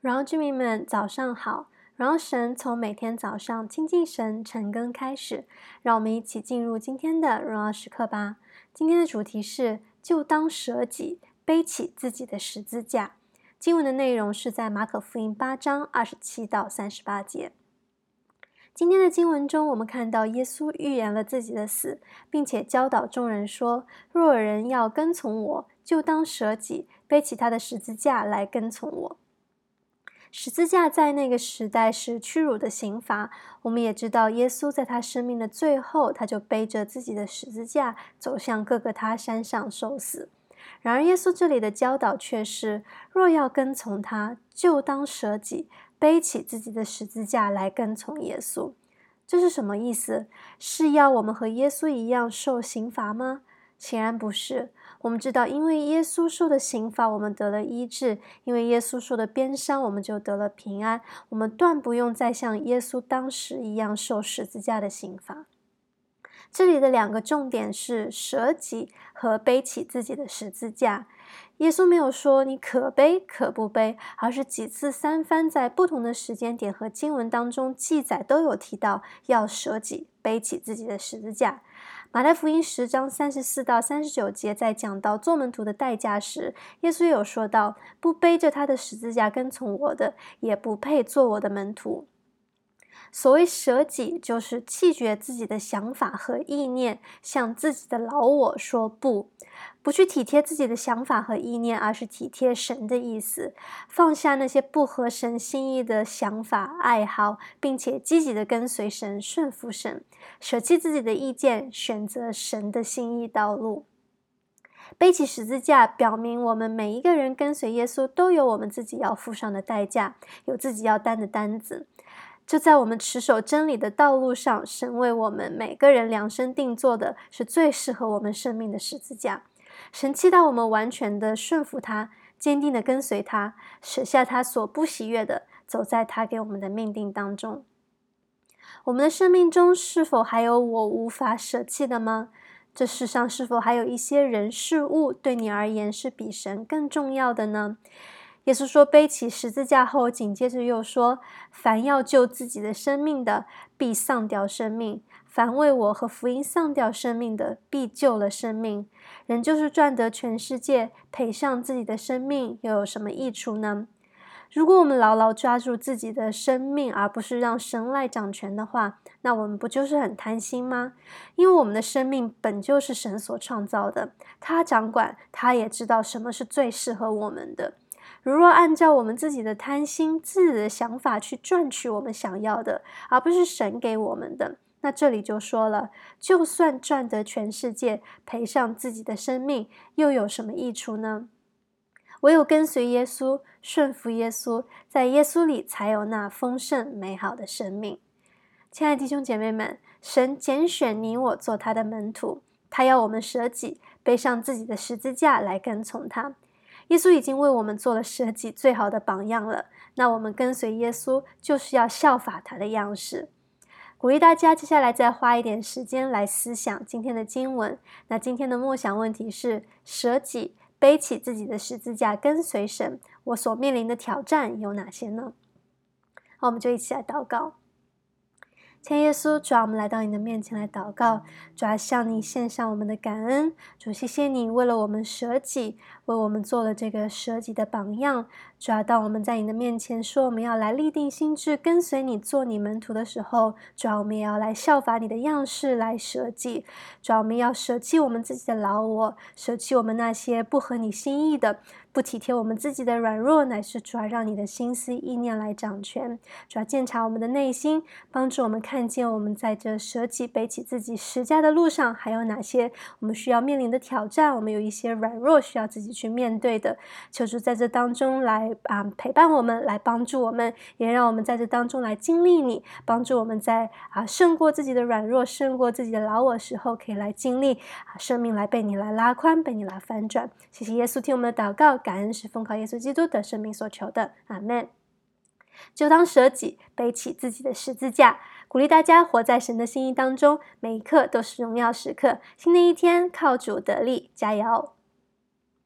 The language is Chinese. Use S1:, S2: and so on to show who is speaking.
S1: 荣耀居民们，早上好！荣耀神从每天早上亲近神、晨更开始，让我们一起进入今天的荣耀时刻吧。今天的主题是：就当舍己，背起自己的十字架。经文的内容是在马可福音八章二十七到三十八节。今天的经文中，我们看到耶稣预言了自己的死，并且教导众人说：若有人要跟从我，就当舍己，背起他的十字架来跟从我。十字架在那个时代是屈辱的刑罚。我们也知道，耶稣在他生命的最后，他就背着自己的十字架走向各个他山上受死。然而，耶稣这里的教导却是：若要跟从他，就当舍己。背起自己的十字架来跟从耶稣，这是什么意思？是要我们和耶稣一样受刑罚吗？显然不是。我们知道，因为耶稣受的刑罚，我们得了医治；因为耶稣受的鞭伤，我们就得了平安。我们断不用再像耶稣当时一样受十字架的刑罚。这里的两个重点是舍己和背起自己的十字架。耶稣没有说你可背可不背，而是几次三番在不同的时间点和经文当中记载都有提到要舍己，背起自己的十字架。马太福音十章三十四到三十九节在讲到做门徒的代价时，耶稣有说到：不背着他的十字架跟从我的，也不配做我的门徒。所谓舍己，就是弃绝自己的想法和意念，向自己的老我说不，不去体贴自己的想法和意念，而是体贴神的意思，放下那些不合神心意的想法、爱好，并且积极的跟随神、顺服神，舍弃自己的意见，选择神的心意道路。背起十字架，表明我们每一个人跟随耶稣，都有我们自己要付上的代价，有自己要担的担子。就在我们持守真理的道路上，神为我们每个人量身定做的是最适合我们生命的十字架。神期待我们完全的顺服他，坚定的跟随他，舍下他所不喜悦的，走在他给我们的命定当中。我们的生命中是否还有我无法舍弃的吗？这世上是否还有一些人事物对你而言是比神更重要的呢？耶稣说：“背起十字架后，紧接着又说：‘凡要救自己的生命的，必丧掉生命；凡为我和福音丧掉生命的，必救了生命。’人就是赚得全世界，赔上自己的生命，又有什么益处呢？如果我们牢牢抓住自己的生命，而不是让神来掌权的话，那我们不就是很贪心吗？因为我们的生命本就是神所创造的，他掌管，他也知道什么是最适合我们的。”如若按照我们自己的贪心、自己的想法去赚取我们想要的，而不是神给我们的，那这里就说了，就算赚得全世界，赔上自己的生命，又有什么益处呢？唯有跟随耶稣、顺服耶稣，在耶稣里才有那丰盛美好的生命。亲爱的弟兄姐妹们，神拣选你我做他的门徒，他要我们舍己，背上自己的十字架来跟从他。耶稣已经为我们做了舍己最好的榜样了，那我们跟随耶稣就是要效法他的样式。鼓励大家接下来再花一点时间来思想今天的经文。那今天的默想问题是：舍己，背起自己的十字架跟随神，我所面临的挑战有哪些呢？好，我们就一起来祷告。天耶稣，主啊，我们来到你的面前来祷告，主啊，向你献上我们的感恩。主，谢谢你为了我们舍己，为我们做了这个舍己的榜样。主要，当我们在你的面前说我们要来立定心志跟随你做你门徒的时候，主要，我们也要来效法你的样式来舍己。主要，我们要舍弃我们自己的老我，舍弃我们那些不合你心意的。不体贴我们自己的软弱，乃是主要让你的心思意念来掌权。主要检查我们的内心，帮助我们看见我们在这舍己背起自己十家的路上，还有哪些我们需要面临的挑战。我们有一些软弱需要自己去面对的。求主在这当中来啊陪伴我们，来帮助我们，也让我们在这当中来经历你，帮助我们在啊胜过自己的软弱，胜过自己的老我时候，可以来经历啊生命来被你来拉宽，被你来翻转。谢谢耶稣，听我们的祷告。感恩是奉靠耶稣基督的生命所求的，阿门。就当舍己，背起自己的十字架，鼓励大家活在神的心意当中，每一刻都是荣耀时刻。新的一天，靠主得力，加油！